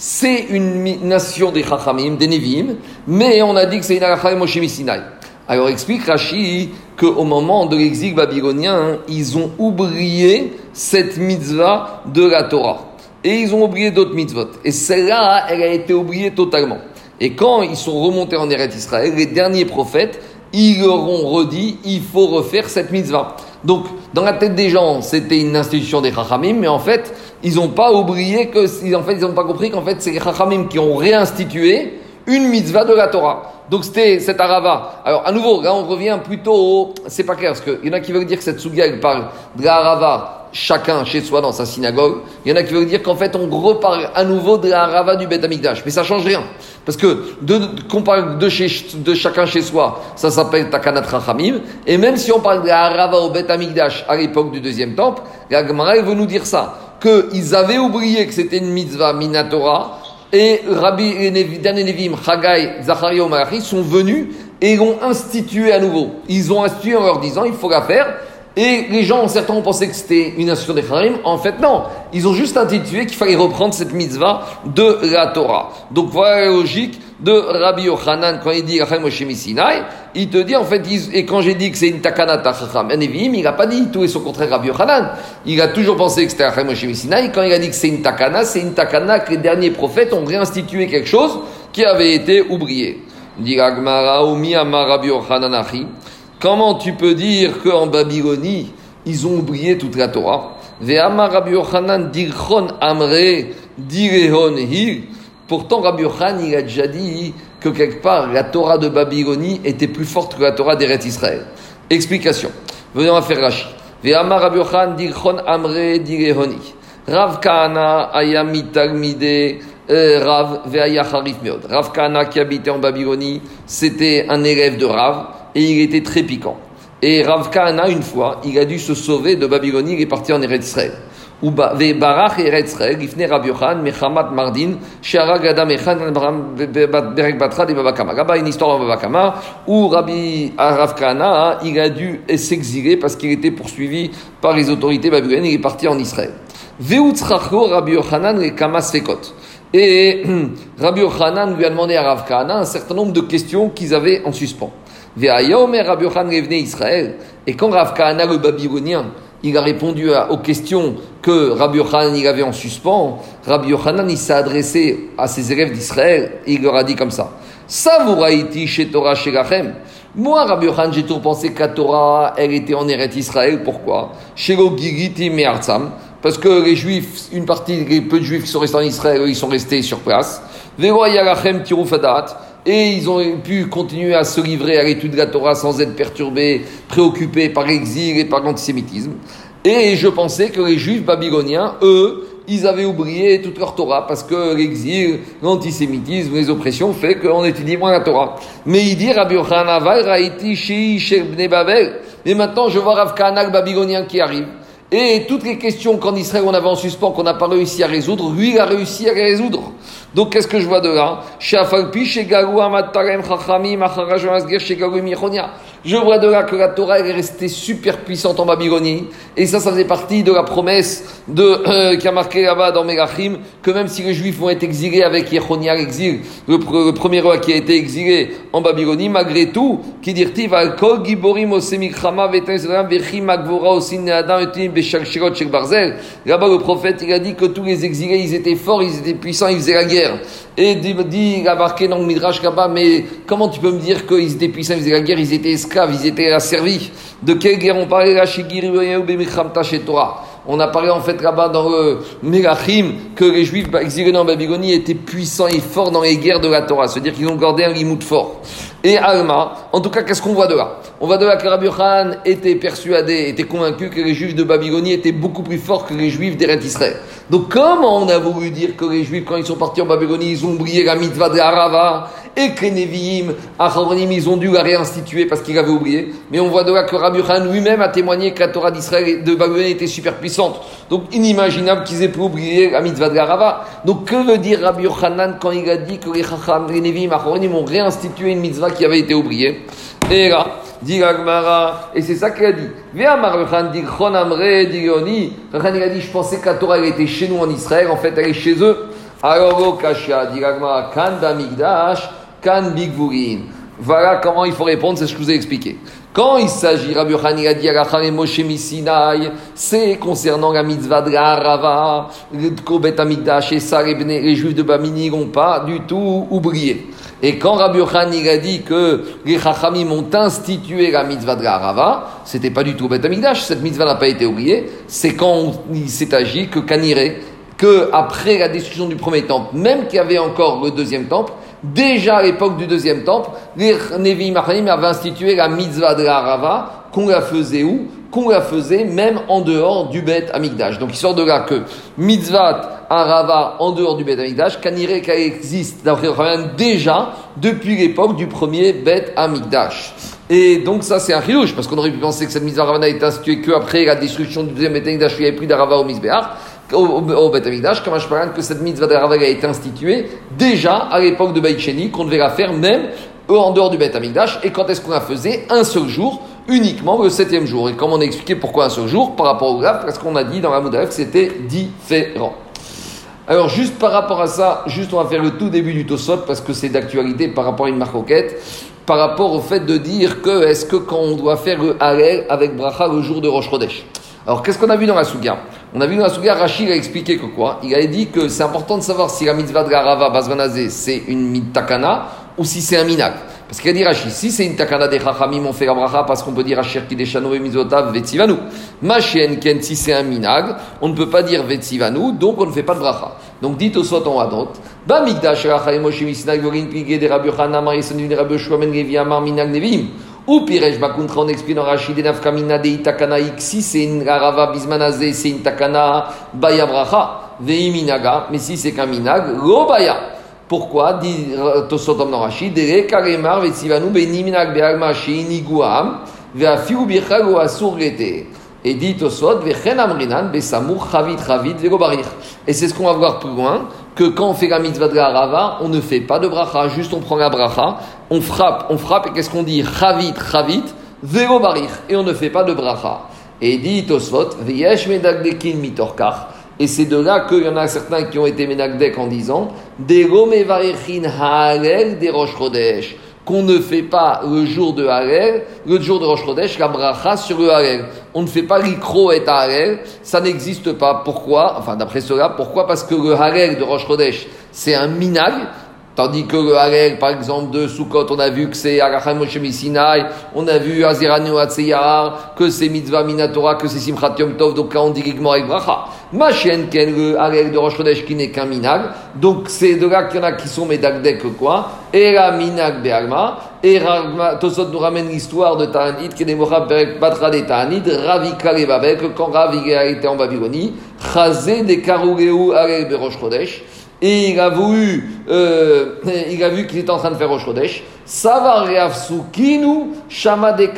c'est une nation des Chachamim, des Nevi'im, mais on a dit que c'est une Moshe Sinai. Alors explique Rashi qu'au moment de l'exil babylonien, ils ont oublié cette mitzvah de la Torah. Et ils ont oublié d'autres mitzvot. Et celle-là, elle a été oubliée totalement. Et quand ils sont remontés en Eretz Israël, les derniers prophètes, ils leur ont redit, il faut refaire cette mitzvah. Donc, dans la tête des gens, c'était une institution des Chachamim, mais en fait, ils n'ont pas oublié que, en fait, ils n'ont pas compris qu'en fait, c'est les Chachamim qui ont réinstitué une mitzvah de la Torah. Donc c'était cet arava. Alors à nouveau, là on revient plutôt au... C'est pas clair, parce qu'il y en a qui veulent dire que cette souga, elle parle de la chacun chez soi dans sa synagogue. Il y en a qui veulent dire qu'en fait on reparle à nouveau de la du Beth Amikdash. Mais ça change rien. Parce que qu'on parle de, chacun chez soi, ça s'appelle Takanat Rachamim. Et même si on parle de la au Beth Amikdash à l'époque du deuxième temple, la Gemara elle veut nous dire ça. Qu'ils avaient oublié que c'était une mitzvah minatora. Et Rabbi et Nevi- dernier Nevim, Chagai, Zacharia Malachi sont venus et l'ont institué à nouveau. Ils ont institué en leur disant il faut la faire. Et les gens, certains ont pensé que c'était une institution des. En fait, non. Ils ont juste institué qu'il fallait reprendre cette mitzvah de la Torah. Donc voilà la logique de Rabbi Yochanan quand il dit Rachel Moshe Sinai. Il te dit en fait, et quand j'ai dit que c'est une takana tachacham Nevim, il n'a pas dit tout et son contraire Rabbi Yochanan. Il a toujours pensé que c'était Rachel Moshe Sinai. Quand il a dit que c'est une takana, c'est une takana que les derniers prophètes ont réinstitué quelque chose qui avait été oublié. Dit Rabbi Yochanan. Comment tu peux dire qu'en Babylonie, ils ont oublié toute la Torah? Ve'amar Rabbi Yochanan dirchon amre direhon hi. Pourtant, Rabbi Yochanan, il a déjà dit que quelque part, la Torah de Babylonie était plus forte que la Torah d'Eretz Israël. Explication. Venons à faire Rashi. Ve'amar Rabbi Yochanan dirchon amre direhon hi. Rav Kahana ayami talmide euh, Rav ve'aya meod. Rav Kahana qui habitait en Babylonie, c'était un élève de Rav et il était très piquant. Et Rav Kahana, une fois, il a dû se sauver de Babylonie, il est parti en Eretz Israël. De Babakama. Là-bas, une histoire en Babakama, où Rabbi Rav Kahana, il a dû s'exiler parce qu'il était poursuivi par les autorités babyloniennes, il est parti en Israël. Rabbi. Et Rabbi Yochanan lui a demandé à Rav Kahana un certain nombre de questions qu'ils avaient en suspens. Rabbi Yochanan revenait Israël. Et quand Rav Kahana le babylonien, il a répondu aux questions que Rabbi Yochanan il avait en suspens, Rabbi Yochanan il s'est adressé à ses élèves d'Israël et il leur a dit comme ça. Savouraïti chez Torah chez. Moi, Rabbi Yochanan, j'ai toujours pensé que la Torah, elle était en Eretz Israël. Pourquoi? Parce que les Juifs, une partie, les peu de Juifs qui sont restés en Israël, ils sont restés sur place. Et ils ont pu continuer à se livrer à l'étude de la Torah sans être perturbés, préoccupés par l'exil et par l'antisémitisme. Et je pensais que les Juifs babyloniens, eux, ils avaient oublié toute leur Torah parce que l'exil, l'antisémitisme, les oppressions fait qu'on étudie moins la Torah. Mais il dit Rabbi Yochanan, Babel. Mais maintenant, je vois Rav Kahana, le babylonien qui arrive. Et toutes les questions qu'en Israël on avait en suspens, qu'on n'a pas réussi à résoudre, lui il a réussi à les résoudre. Donc qu'est-ce que je vois de là? Je vois de là que la Torah est restée super puissante en Babylonie. Et ça, ça faisait partie de la promesse de, euh, qui a marqué là-bas dans Megachim, que même si les Juifs vont être exilés avec Yechonia l'exil, le, pr- le premier roi qui a été exilé en Babylonie, malgré tout, qui dit. Là-bas, le prophète, il a dit que tous les exilés, ils étaient forts, ils étaient puissants, ils faisaient la guerre. Et il a marqué dans le Midrash là-bas, mais comment tu peux me dire qu'ils étaient puissants, ils faisaient la guerre, ils étaient ils étaient asservis. De quelle guerre on parlait là, chez Torah? On a parlé en fait là-bas dans le Mélachim que les Juifs exilés en Babylonie étaient puissants et forts dans les guerres de la Torah, c'est-à-dire qu'ils ont gardé un limoud fort. Et Alma, en tout cas, qu'est-ce qu'on voit de là? On voit de là que Rabbi Yochanan était persuadé, était convaincu que les Juifs de Babylonie étaient beaucoup plus forts que les Juifs d'Eretz Israël. Donc comment on a voulu dire que les Juifs, quand ils sont partis en Babylonie, ils ont oublié la mitzvah de Harava? Et que les Nevi'im, Acharonim, ils ont dû la réinstituer parce qu'ils avaient oublié. Mais on voit de là que Rabbi lui-même a témoigné que la Torah d'Israël de Babylonie était super puissante. Donc inimaginable qu'ils aient pu oublier la mitzvah de Harava. Donc que veut dire Rabbi Yochanan quand il a dit que les Chacham, les Nevi'im, Acharonim ont réinstitué une mitzvah qui avait été oubliée? Et là, dit Agmara, et c'est ça qu'il a dit. Il a dit, je pensais que la Torah, elle était chez nous en Israël, en fait, elle est chez eux. Alors, dit Agmara, Kan Bigvurin. Voilà comment il faut répondre, c'est ce que je vous ai expliqué. Quand il s'agit, Rabbi Yochanan a dit et Moshe Misinaï, c'est concernant la mitzvah de la Rava, Kobet Amigdash et ça, les, juifs de Bamini n'ont pas du tout oublié. Et quand Rabbi Yochanan a dit que les Chachamim ont institué la mitzvah de la c'était pas du tout Bet Amigdash, cette mitzvah n'a pas été oubliée, c'est quand il s'est agi que Kanire, que après la destruction du premier temple, même qu'il y avait encore le deuxième temple, Déjà à l'époque du deuxième temple, les Nevi Machanim avaient institué la mitzvah de la Rava, qu'on la faisait où? Qu'on la faisait même en dehors du Bet Amigdash. Donc il sort de là que mitzvah Rava en dehors du Bet Amigdash, kanire qu'elle existe déjà depuis l'époque du premier Bet Amigdash. Et donc ça c'est un chilouche, parce qu'on aurait pu penser que cette mitzvah Rava n'a été instituée qu'après la destruction du deuxième Bet Amigdash, il n'y avait plus d'Arava au Mizbeach au, au, Beth Amikdash, comme je que cette mitzvah de a été instituée déjà à l'époque de Baïcheni, qu'on devait la faire même en dehors du Beth Amikdash. Et quand est-ce qu'on la faisait Un seul jour, uniquement le septième jour. Et comme on a expliqué pourquoi un seul jour, par rapport au graphe, parce qu'on a dit dans la Moudaf que c'était différent. Alors, juste par rapport à ça, juste on va faire le tout début du Tosot, parce que c'est d'actualité par rapport à une marcoquette, par rapport au fait de dire que est-ce que quand on doit faire le Harel avec Bracha le jour de Rosh Chodesh. Alors, qu'est-ce qu'on a vu dans la Souga On a vu dans la Souga, Rachid a expliqué que quoi? Il a dit que c'est important de savoir si la mitzvah de Garava Bazvanazé, c'est une mitakana ou si c'est un minak. Parce qu'il a dit Rachid, si c'est une takana des chachamim, on fait la bracha parce qu'on peut dire Asher Kideshano et Mizotav Vetzivanu. Machien Ken, si c'est un minag, on ne peut pas dire Vetzivanu, donc on ne fait pas de bracha. Donc dites au soit en Hadot, Ba Migdash Rachai Moshe Misnag Vorin Pigé des Rabbi Yochanan Marison du Rabbi Ben Minag Nevim. Ou Pirej Bakuntra, on explique dans Rachid Nafkamina de Itakana si c'est une Garava Bismanazé, c'est une Takana Baya Bracha, Veiminaga, mais si c'est qu'un Minag, Lo Baya. Pourquoi dit Tosotom dans Rachid Dere Karemar Vetsivanu Beniminag Beagma Sheiniguam, Veafiu Bichag ou Asur Gete. Et dit Tosot, Vechen Amrinan, Besamur Chavit Chavit Vegobarich. Et c'est ce qu'on va voir plus loin que quand on fait la mitzvah de la on ne fait pas de bracha, juste on prend la bracha, on frappe, on frappe, et qu'est-ce qu'on dit Chavit, chavit, vero barich, et on ne fait pas de bracha. Et dit Tosfot, veyesh medagdekin mitorkar, et c'est de là qu'il y en a certains qui ont été menagdek en disant, haalel de rosh chodesh qu'on ne fait pas le jour de Harel, le jour de Rosh Chodesh, la bracha sur le Harel. On ne fait pas l'ikro et Harel, ça n'existe pas. Pourquoi? Enfin, d'après cela, pourquoi? Parce que le Harel de Rosh Chodesh, c'est un minag, Tandis que le Harel, par exemple, de Sukkot, on a vu que c'est Aracham Moshe Sinai, on a vu Aziranu Atseyar, que c'est Mitzvah Minatora, que c'est Simchat Yom Tov, donc là on dit Gigmor avec Bracha. Machien Ken, le Harel de Rosh Chodesh qui n'est qu'un minag, donc c'est de là qu'il y en a qui sont Medagdek quoi, et la minag Be'alma, et Tosot nous ramène l'histoire de Ta'anit, qui est Perek Batra de Ta'anit, Ravi Kalevabek, quand Ravi a été en Babylonie, Chazé de Karugeu Harel de Rosh Chodesh, et il a voulu, euh, il a vu qu'il était en train de faire Rosh Savar Reafsukinu, Shama de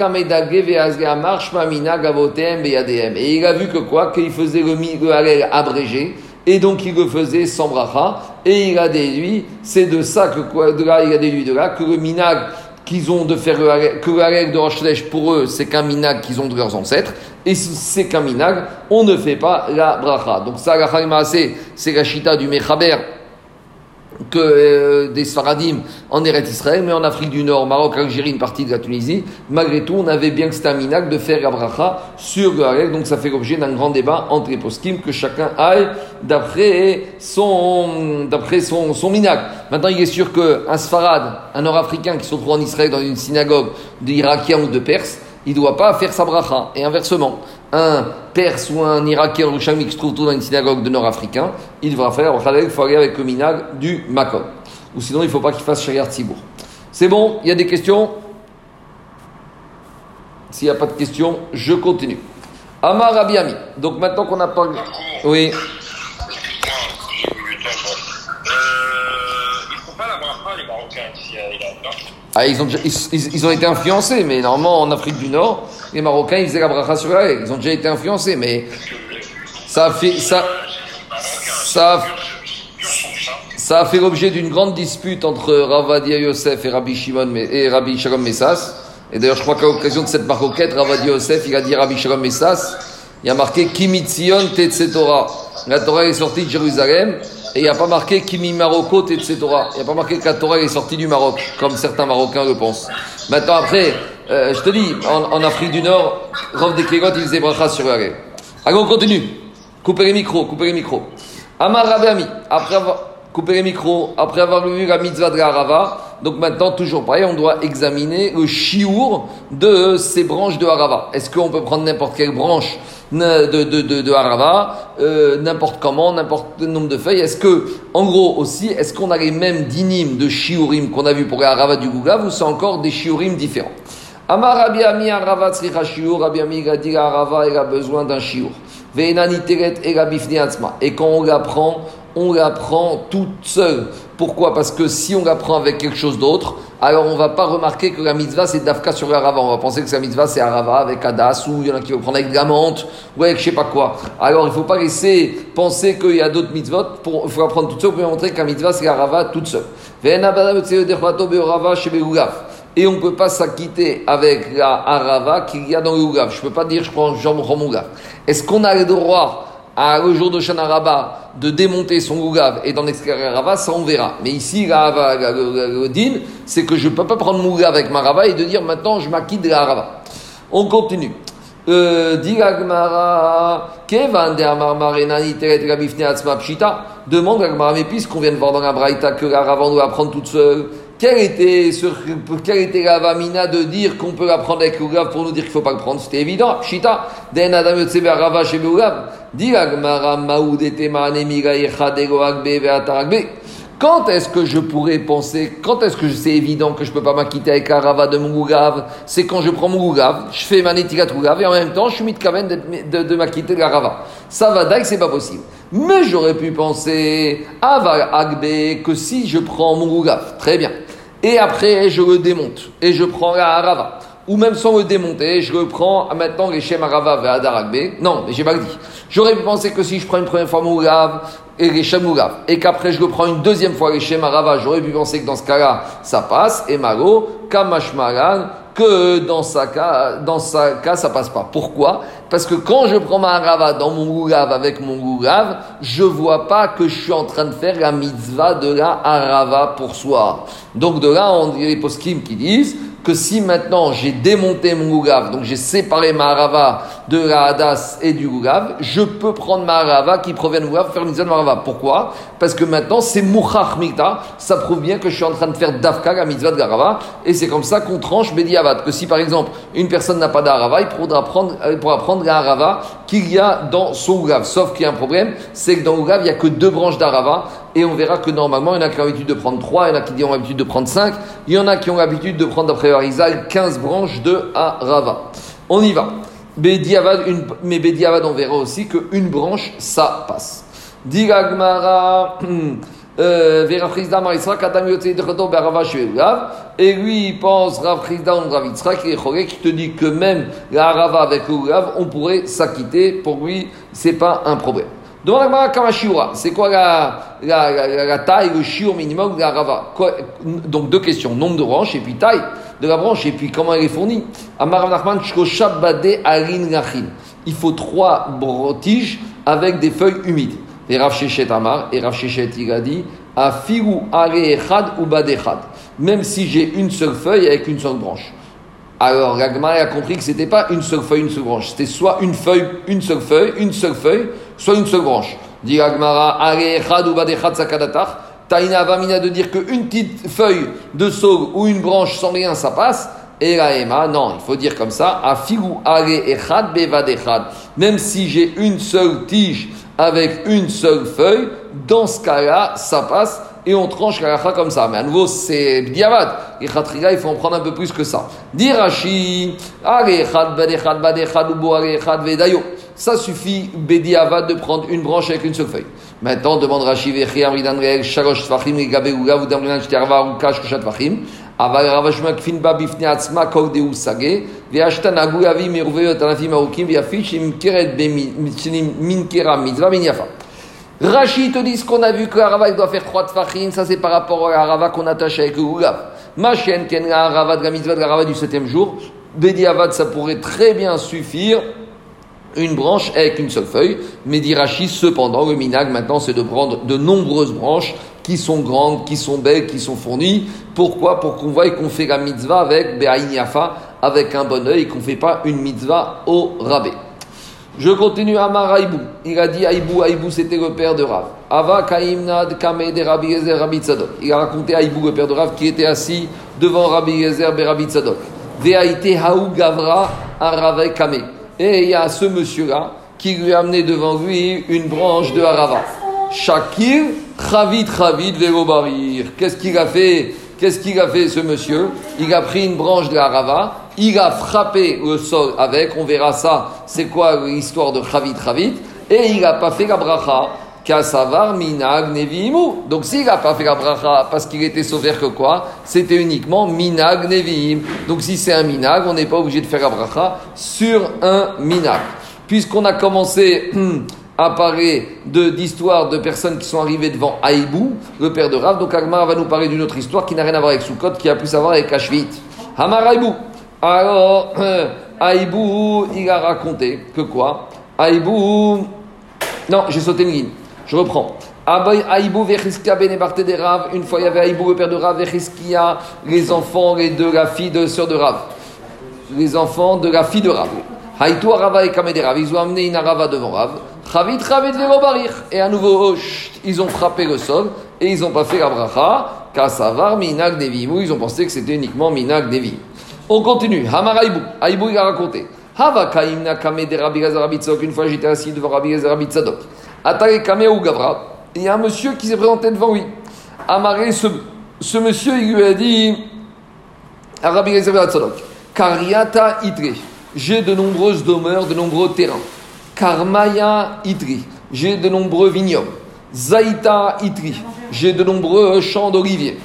Mamina Gavotem Beyadem. Et il a vu que quoi? Qu'il faisait le, le abrégé, et donc il le faisait sans bracha, et il a déduit, c'est de ça que quoi, de là, il a déduit de là, que le minag qu'ils ont de faire le que de Rosh pour eux, c'est qu'un minag qu'ils ont de leurs ancêtres, et c'est qu'un minag, on ne fait pas la bracha. Donc ça, la c'est la chita du Mechaber que euh, des Sfaradim en Eretz Israël, mais en Afrique du Nord, Maroc, Algérie, une partie de la Tunisie, malgré tout, on avait bien que c'était un minag de faire la bracha sur le Harel, donc ça fait l'objet d'un grand débat entre les poskim, que chacun aille d'après son, d'après son, son minag. Maintenant, il est sûr qu'un Sfarad, un Nord-Africain qui se retrouve en Israël dans une synagogue d'Irakiens ou de Perses, il ne doit pas faire sa bracha. Et inversement, un Perse ou un Irakien ou Chami qui se trouve dans une synagogue de Nord-Africain, il devra faire il faut aller avec le minag du Makom. Ou sinon, il ne faut pas qu'il fasse Shariat Tzibour. C'est bon, il y a des questions? S'il n'y a pas de questions, je continue. Amar Rabiami. Donc maintenant qu'on a parlé. Oui. Ah, ils, ont ils, ont été influencés, mais normalement en Afrique du Nord, les Marocains ils faisaient la bracha sur la Ils ont déjà été influencés, mais ça a fait, ça, ça, ça a fait l'objet d'une grande dispute entre Ravadia Yosef et Rabbi Shimon et Rabbi Shalom Messas. Et d'ailleurs, je crois qu'à l'occasion de cette maroquette, Ravadi Yosef, il a dit Rabbi Shalom Messas, il y a marqué Kimitzion Tetsetora. La Torah est sortie de Jérusalem et il n'y a pas marqué Kimi Maroko Tetsetora. Il n'y a pas marqué que la est sortie du Maroc, comme certains Marocains le pensent. Maintenant, après, euh, je te dis, en, Afrique du Nord, Rav de Kégot, il faisait bracha sur Allez, on continue. Coupez les micros, coupez les micros. Amar Rabbi après avoir coupé les micros, après avoir vu la mitzvah de Harava, donc maintenant, toujours pareil, on doit examiner le chiour de ces branches de Harava. Est-ce qu'on peut prendre n'importe quelle branche de, de, de, de Harava, euh, n'importe comment, n'importe nombre de feuilles Est-ce que, en gros aussi, est-ce qu'on a les mêmes dynimes de shiurim qu'on a vu pour les Harava du Gougav ou c'est encore des shiurim différents? Amar Rabbi Ami Harava tzricha shiur, Rabbi Ami a dit Harava, il a besoin d'un shiur. Et quand on l'apprend, on l'apprend toute seule. Pourquoi? Parce que si on l'apprend avec quelque chose d'autre, alors on ne va pas remarquer que la mitzvah c'est d'Afka sur la rava. On va penser que la mitzvah c'est Arava avec Adas, ou il y en a qui vont prendre avec de ou avec je sais pas quoi. Alors il ne faut pas laisser penser qu'il y a d'autres mitzvot, il faut apprendre toute seule pour montrer la mitzvah c'est Arava toute seule. Et on ne peut pas s'acquitter avec la Arava qu'il y a dans le Ugav. Je ne peux pas dire je prends Jean. Est-ce qu'on a le droit à, le jour de Shanaraba de démonter son Ugav et d'en extraire Rava, ça on verra. Mais ici, la, din, c'est que je ne peux pas prendre mon Ugav avec ma Rava et de dire maintenant je m'acquitte de la Rava. On continue. Euh, demande à Gmara, mais puisqu'on vient de voir dans la Braïta que la Rava doit apprendre toute seule, quelle était, sur, quelle était la vamina de dire qu'on peut apprendre avec le pour nous dire qu'il ne faut pas le prendre? C'était évident. Pshita, den adam yotzebe rava chez Beoulav. Dit Agmara maoud etema nemira echadego agbe ve'ataragbe. Quand est-ce que je pourrais penser, quand est-ce que c'est évident que je ne peux pas m'acquitter avec la rava de mon C'est quand je prends mon Gougav, je fais ma netigat Gougav et en même temps je suis mis de, de, de m'acquitter de la rava. Ça va que c'est pas possible. Mais j'aurais pu penser, Ava Agbe, que si je prends mon Gougav, très bien et après je le démonte et je prends la harava. Ou même sans le démonter, je reprends maintenant les Shem Arava vers Adaragbe. Non, mais j'ai mal dit. J'aurais pu penser que si je prends une première fois Mourav et les Shem et qu'après je reprends une deuxième fois les Shem Arava, j'aurais pu penser que dans ce cas-là, ça passe. Et Mago, Kamashmaran, que dans sa cas, dans sa cas, ça passe pas. Pourquoi? Parce que quand je prends ma harava dans mon goulav avec mon goulav, je vois pas que je suis en train de faire la mitzvah de la harava pour soi. Donc de là, on dit les poskim qui disent que si maintenant j'ai démonté mon Gougav, donc j'ai séparé ma Harava de la Hadas et du Gougav, je peux prendre ma Harava qui provient du Gougav faire une de Harava. Pourquoi? Parce que maintenant c'est Mouchach Mikta, ça prouve bien que je suis en train de faire Dafka, la mitzvah de Harava, et c'est comme ça qu'on tranche Bediavad. Que si par exemple une personne n'a pas d'Harava, il pourra prendre, il pourra prendre la Harava qu'il y a dans son Gougav. Sauf qu'il y a un problème, c'est que dans Gougav, il n'y a que deux branches d'Harava, et on verra que normalement, il y en a qui ont l'habitude de prendre 3, il y en a qui ont l'habitude de prendre 5, il y en a qui ont l'habitude de prendre, d'après Harizal, 15 branches de Arava. On y va. Bédiavad, une, mais Bédiavad, on verra aussi qu'une branche, ça passe. Digagmara. Euh, et lui, il pense, Rav Chizda ou Rav qui te dit que même la Arava avec le on pourrait s'acquitter. Pour lui, c'est pas un problème. Demande à Kamashura, c'est quoi la, la, la, taille, le chiot minimum de la rava? Donc deux questions, nombre de branches et puis taille de la branche et puis comment elle est fournie. Il faut trois tiges avec des feuilles humides. Et Rav Shechet Amar, et Rav Shechet a dit, Afiru echad ou badechad. Même si j'ai une seule feuille avec une seule branche. Alors, Ragmar a compris que c'était pas une seule feuille, une seule branche. C'était soit une feuille, une seule feuille, une seule feuille, soit une seule branche. Dit Agmara, Taina Vamina de dire qu'une petite feuille de saug ou une branche sans rien, ça passe. Et la Ema, non, il faut dire comme ça, Afigu Echad Bevadechad. Même si j'ai une seule tige avec une seule feuille, dans ce cas-là, ça passe et on tranche la comme ça. Mais à nouveau, c'est Bdiavad. Et il faut en prendre un peu plus que ça. Dirachi, Echad Badechad Badechad Ubo Echad Vedayo. Ça suffit, Bediavad, de prendre une branche avec une seule feuille. Maintenant, demande Rashi, Vechiam, Ridan Reel, Shalosh Tvachim, Gabe Uga, Vudamrinan, Shterva, Ukash, Kushat Tvachim. אבל הרב השמע כפין בא בפני עצמה כל דהו סגה, וישתה נהגו להביא מרווחיות ענפים ארוכים ויפית שנמכרת במנקרה מצווה בין יפה. Rachid te dit qu'on a vu que la rava doit faire trois tfachim, ça c'est par rapport à la rava qu'on attache avec le goulav. Machen ken harava de la mitzvah de harava du septième jour. Bediavad, ça pourrait très bien suffire une branche avec une seule feuille. Mais dit Rachid, cependant, le minag maintenant, c'est de prendre de nombreuses branches qui sont grandes, qui sont belles, qui sont fournies. Pourquoi? Pour qu'on voie qu'on fait la mitzvah avec avec un bon oeil, qu'on ne fait pas une mitzvah au rabais. Je continue Amar Aïbou. Il a dit Aïbou, Aïbou c'était le père de Rav. Ava Kaimnad Kame de Rabbi Yezer Rabbi Tzadok. Il a raconté Aïbou, le père de Rav, qui était assis devant Rabbi Yezer et Rabbi Tzadok. Ve'aïte Haou Gavra Arave Kame. Et il y a ce monsieur-là qui lui a amené devant lui une branche de Harava. Shakir, Chavit, Chavit, Velobarir. Qu'est-ce qu'il a fait? Qu'est-ce qu'il a fait ce monsieur? Il a pris une branche de Harava, il a frappé le sol avec, on verra ça, c'est quoi l'histoire de Chavit, Chavit, et il n'a pas fait la bracha. Kassavar minag nevimu. Donc s'il n'a pas fait la bracha parce qu'il était sauvé que quoi? C'était uniquement minag nevim. Donc si c'est un minag, on n'est pas obligé de faire la bracha sur un minag. Puisqu'on a commencé parler d'histoires de, personnes qui sont arrivées devant Aïbou, le père de Rav. Donc Agmar va nous parler d'une autre histoire qui n'a rien à voir avec Soukot, qui a plus à voir avec Ashvit. Hamar Aïbou. Alors, Aïbou, il a raconté que quoi? Aïbou. Non, j'ai sauté une ligne. Je reprends. Aïbou Vechiskia ben de Rav. Une fois, il y avait Aïbou, le père de Rav, Vechiskia, les enfants et de la fille de sœur de Rav. Les enfants de la fille de Rav. Haïtou Arava et Kamé Rav. Ils ont amené une devant Rav. Chavit Chavit Verobarir. Et à nouveau, ils ont frappé le sol et ils n'ont pas fait la bracha. Kassavar Minag Nevim. Ils ont pensé que c'était uniquement Minag Nevim. On continue. Hamar Aïbou. Aïbou, il a raconté. Hava Kaimna Kamé de Rabbi Tzadok. Une fois, j'étais assis devant Rabbi Tzadok. Atare Kame ou Gavra, il y a un monsieur qui s'est présenté devant lui. Amaré, ce, ce monsieur, il lui a dit à Rabbi Tzadok, Kariata Itre, j'ai de nombreuses demeures, de nombreux terrains. Karmaya Itri, j'ai de nombreux vignobles. Zaita Itri, j'ai de nombreux champs d'oliviers.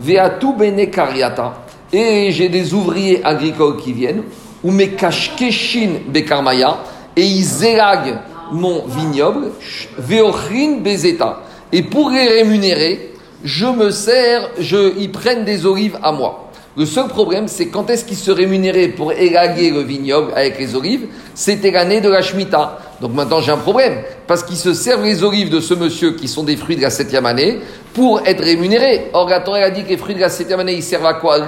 Veatu Bene Kariata, et j'ai des ouvriers agricoles qui viennent. Ou mes Kashkeshin Bekarmaya, et ils élaguent mon vignoble, Veochin Bezeta. Et pour les rémunérer, je me sers, je, ils prennent des olives à moi. Le seul problème, c'est quand est-ce qu'ils se rémunéraient pour élaguer le vignoble avec les olives C'était l'année de la Shemitah. Donc maintenant, j'ai un problème. Parce qu'ils se servent les olives de ce monsieur qui sont des fruits de la septième année pour être rémunérés. Or, la Torah a dit que les fruits de la septième année, ils servent à quoi?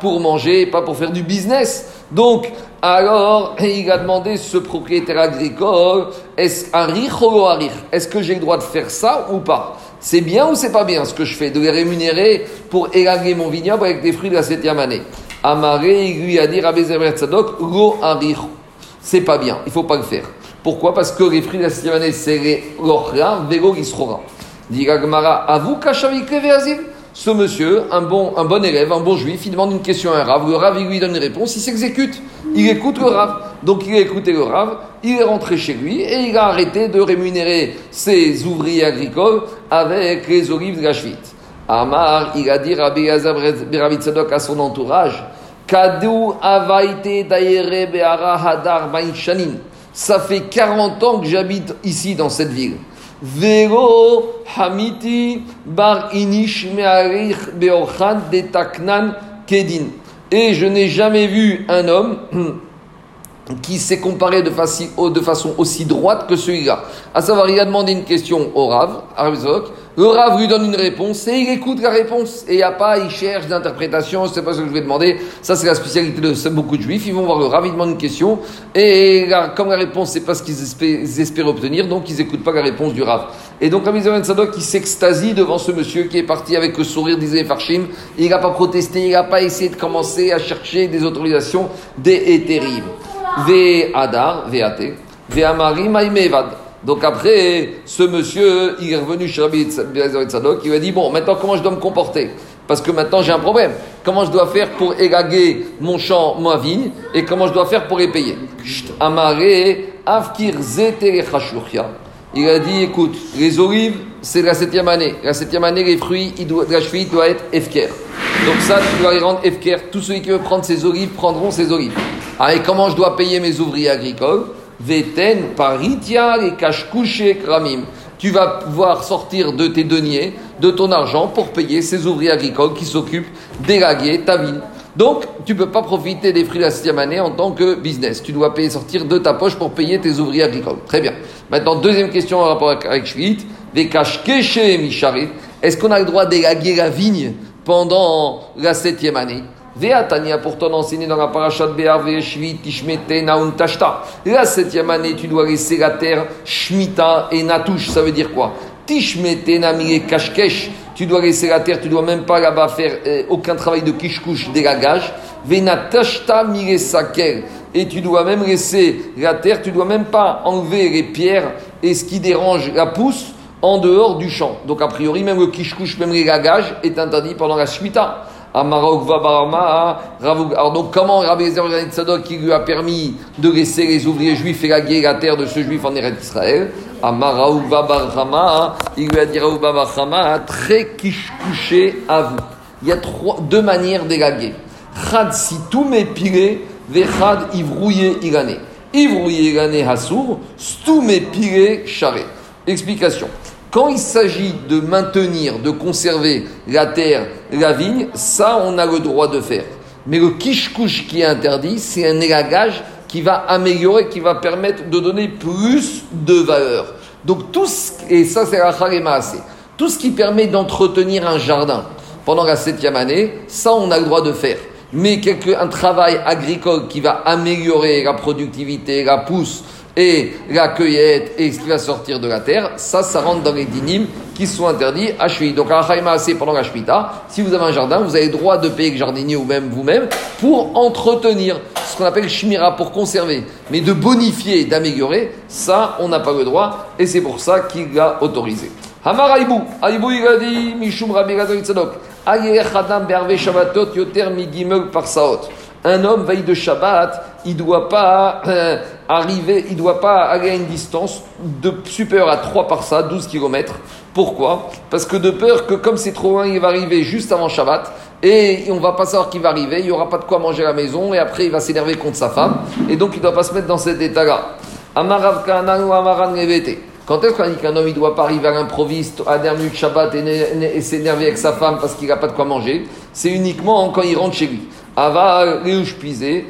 Pour manger, pas pour faire du business. Donc, alors, il a demandé ce propriétaire agricole, est-ce Est-ce que j'ai le droit de faire ça ou pas? C'est bien ou c'est pas bien ce que je fais De les rémunérer pour élaguer mon vignoble avec des fruits de la septième année? Amaré, lui a dit Tzadok, lo C'est pas bien, il faut pas le faire. Pourquoi? Parce que les fruits de la septième année, c'est les lochra, vego gisrora. Dit Gagmara, avou kashavik ce monsieur, un bon, un bon élève, un bon juif, il demande une question à un rave, le rave il lui donne une réponse, il s'exécute, il écoute le rave. Donc il a écouté le rave, il est rentré chez lui et il a arrêté de rémunérer ses ouvriers agricoles avec les olives de la Amar, il a dit Rabbi Tzadok à son entourage, Kadou avaite daire be'ara hadar Ça fait 40 ans que j'habite ici dans cette ville. Vero Hamiti Bar Inish Me'arich Beorchan de Taknan Kedin. Et je n'ai jamais vu un homme qui s'est comparé de, façon aussi droite que celui-là. À savoir, il a demandé une question au Rav, le Rav lui donne une réponse et il écoute la réponse. Et il n'y a pas, il cherche d'interprétation, c'est pas ce que je vais demander. Ça, c'est la spécialité de beaucoup de juifs. Ils vont voir le Rav, ils demandent une question. Et comme la réponse, c'est pas ce qu'ils espèrent, obtenir, donc ils n'écoutent pas la réponse du Rav. Et donc, Rabbi de Sadok, qui s'extasie devant ce monsieur qui est parti avec le sourire, disait Farshim. Il n'a pas protesté, il n'a pas essayé de commencer à chercher des autorisations des terribles. Ve Adar, Ve Amari Maïmevad. Donc après, ce monsieur, il est revenu chez Rabbi Tzadok, il lui a dit, bon, maintenant comment je dois me comporter? Parce que maintenant j'ai un problème. Comment je dois faire pour élaguer mon champ, ma vigne, et comment je dois faire pour les payer? Amaré, Afkir Il a dit, écoute, les olives, c'est la septième année. La septième année, les fruits, il doit, la cheville doit être efker. Donc ça, tu dois les rendre efker. Tous ceux qui veulent prendre ces olives prendront ces olives. Ah, et comment je dois payer mes ouvriers agricoles? Veten paritia et kashkushe kramim. tu vas pouvoir sortir de tes deniers, de ton argent pour payer ces ouvriers agricoles qui s'occupent d'élaguer ta vigne. Donc, tu ne peux pas profiter des fruits de la septième année en tant que business. Tu dois payer sortir de ta poche pour payer tes ouvriers agricoles. Très bien. Maintenant, deuxième question en rapport avec, avec Shvit. Est-ce qu'on a le droit d'élaguer la vigne pendant la septième année? Veatania, pourtant enseigné dans la parachat Be'ave, Shvit, Tishmete, Naun, Tashta. La septième année, tu dois laisser la terre Shmita et Natouche. Ça veut dire quoi? Tishmete, Namire, Kashkesh. Tu dois laisser la terre, tu dois même pas là-bas faire euh, aucun travail de kishkush, d'élagage. Venatashta, Mire, Saker. Et tu dois même laisser la terre, tu dois même pas enlever les pierres et ce qui dérange la pousse en dehors du champ. Donc a priori, même le kishkush, même l'élagage est interdit pendant la Shmita. Alors donc comment Rabbi Ezer Tzadok qui lui a permis de laisser les ouvriers juifs élaguer la terre de ce juif en Eretz Israël il lui a dit Barhama, très couché à vous. Il y a deux manières d'élaguer. Chad si tout m'est pilé, vechad ivrouillé ilané. Ivrouillé ilané hasour, stou m'est pilé charé. Explication. Quand il s'agit de maintenir, de conserver la terre, la vigne, ça, on a le droit de faire. Mais le kishkush qui est interdit, c'est un élagage qui va améliorer, qui va permettre de donner plus de valeur. Donc, tout ce, et ça, c'est la. Tout ce qui permet d'entretenir un jardin pendant la septième année, ça, on a le droit de faire. Mais quelque, un travail agricole qui va améliorer la productivité, la pousse, et la cueillette et ce qui va sortir de la terre, ça, ça rentre dans les dynimes qui sont interdits à Shvi. Donc, à c'est pendant la Shmita, si vous avez un jardin, vous avez droit de payer le jardinier ou même vous-même pour entretenir ce qu'on appelle Shmira, pour conserver. Mais de bonifier, d'améliorer, ça, on n'a pas le droit et c'est pour ça qu'il l'a autorisé. Hamar Aïbou, Aïbou Mishum Chadam Berve Yoter. Un homme veille de Shabbat, il ne doit pas euh, arriver, il doit pas aller à une distance de supérieure à 3 par ça, 12 km. Pourquoi? Parce que de peur que comme c'est trop loin, il va arriver juste avant Shabbat et on va pas savoir qui va arriver, il n'y aura pas de quoi manger à la maison et après il va s'énerver contre sa femme et donc il ne doit pas se mettre dans cet état-là. Quand est-ce qu'on dit qu'un homme ne doit pas arriver à l'improviste, à dernier Shabbat et, s'énerver avec sa femme parce qu'il n'a pas de quoi manger? C'est uniquement quand il rentre chez lui. Ava pisé,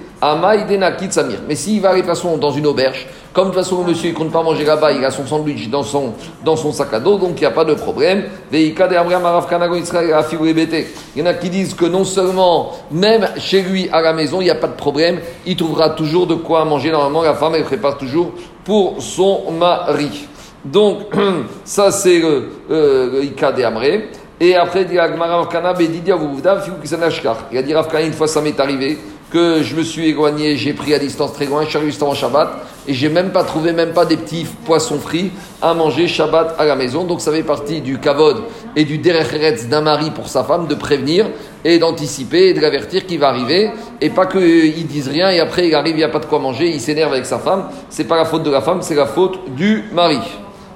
Samir. Mais s'il va de façon dans une auberge, comme de toute façon le monsieur ne compte pas manger là-bas, il a son sandwich dans son, dans son sac à dos, donc il n'y a pas de problème. Il y en a qui disent que non seulement, même chez lui à la maison, il n'y a pas de problème, il trouvera toujours de quoi manger. Normalement, la femme, elle prépare toujours pour son mari. Donc, ça c'est le, euh, Ika de Amré. Et après, il dit Il a dit Rav une fois ça m'est arrivé, que je me suis éloigné, j'ai pris à distance très loin, je suis arrivé avant Shabbat, et j'ai même pas trouvé même pas des petits poissons frits à manger Shabbat à la maison. Donc ça fait partie du kavod et du derech d'un mari pour sa femme de prévenir et d'anticiper et de l'avertir qu'il va arriver, et pas qu'il dise rien et après il arrive, il n'y a pas de quoi manger, il s'énerve avec sa femme. C'est pas la faute de la femme, c'est la faute du mari.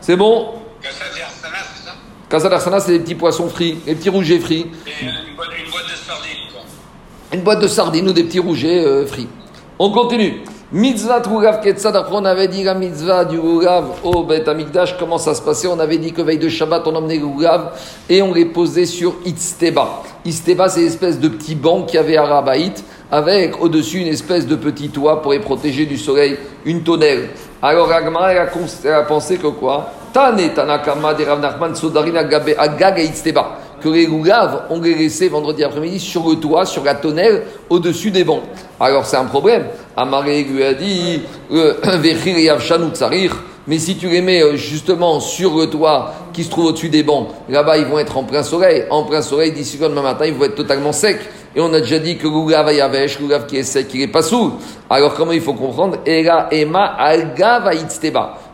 C'est bon? Casa d'Arsana, c'est des petits poissons frits, des petits rougets frits. Une boîte de sardines ou des petits rougets euh, frits. On continue. Mitzvah Trugav Ketzad, après on avait dit la mitzvah du Rugav au Bet Amikdash, comment ça se passait? On avait dit que veille de Shabbat, on emmenait le Rugav et on les posait sur Itzteba. Itzteba, c'est une espèce de petit banc qu'il y avait à Rabaït, avec au-dessus une espèce de petit toit pour les protéger du soleil, une tonnelle. Alors Agmara, elle a, pensé que quoi? Tane Tanakama de Rav Nachman Sodarina Agag Itzteba que les goulaves, on les vendredi après-midi sur le toit, sur la tonnelle, au-dessus des bancs. Alors c'est un problème. Amaré lui a dit, euh, mais si tu les mets euh, justement sur le toit qui se trouve au-dessus des bancs, là-bas ils vont être en plein soleil. En plein soleil, d'ici le demain matin, ils vont être totalement secs. Et on a déjà dit que Goulav a yavesh, Goulav qui est sec, il n'est pas sous. Alors comment il faut comprendre? Ela ema alga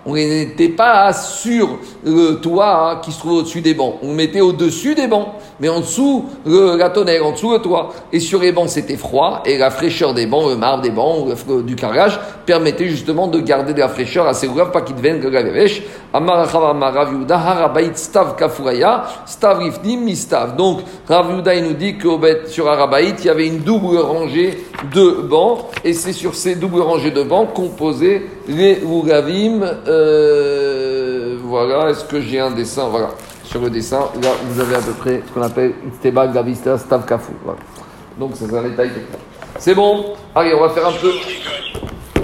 on n'était pas sur le toit hein, qui se trouve au-dessus des bancs. On mettait au-dessus des bancs, mais en dessous la tonnelle, en dessous le toit. Et sur les bancs, c'était froid, et la fraîcheur des bancs, le marbre des bancs, du carrelage, permettait justement de garder de la fraîcheur stav rifnim mistav. Donc, Rav il nous dit que sur Arabaït, il y avait une double rangée de bancs, et c'est sur ces doubles rangées de bancs posait les Ugavim. Euh, Voilà, est-ce que j'ai un dessin? Voilà, sur le dessin, là, vous avez à peu près ce qu'on appelle Stav Kafou. Voilà. Donc, c'est un détail technique. C'est bon Allez, on va faire un peu.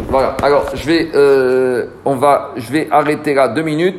Voilà, alors je vais, euh, arrêter là deux minutes.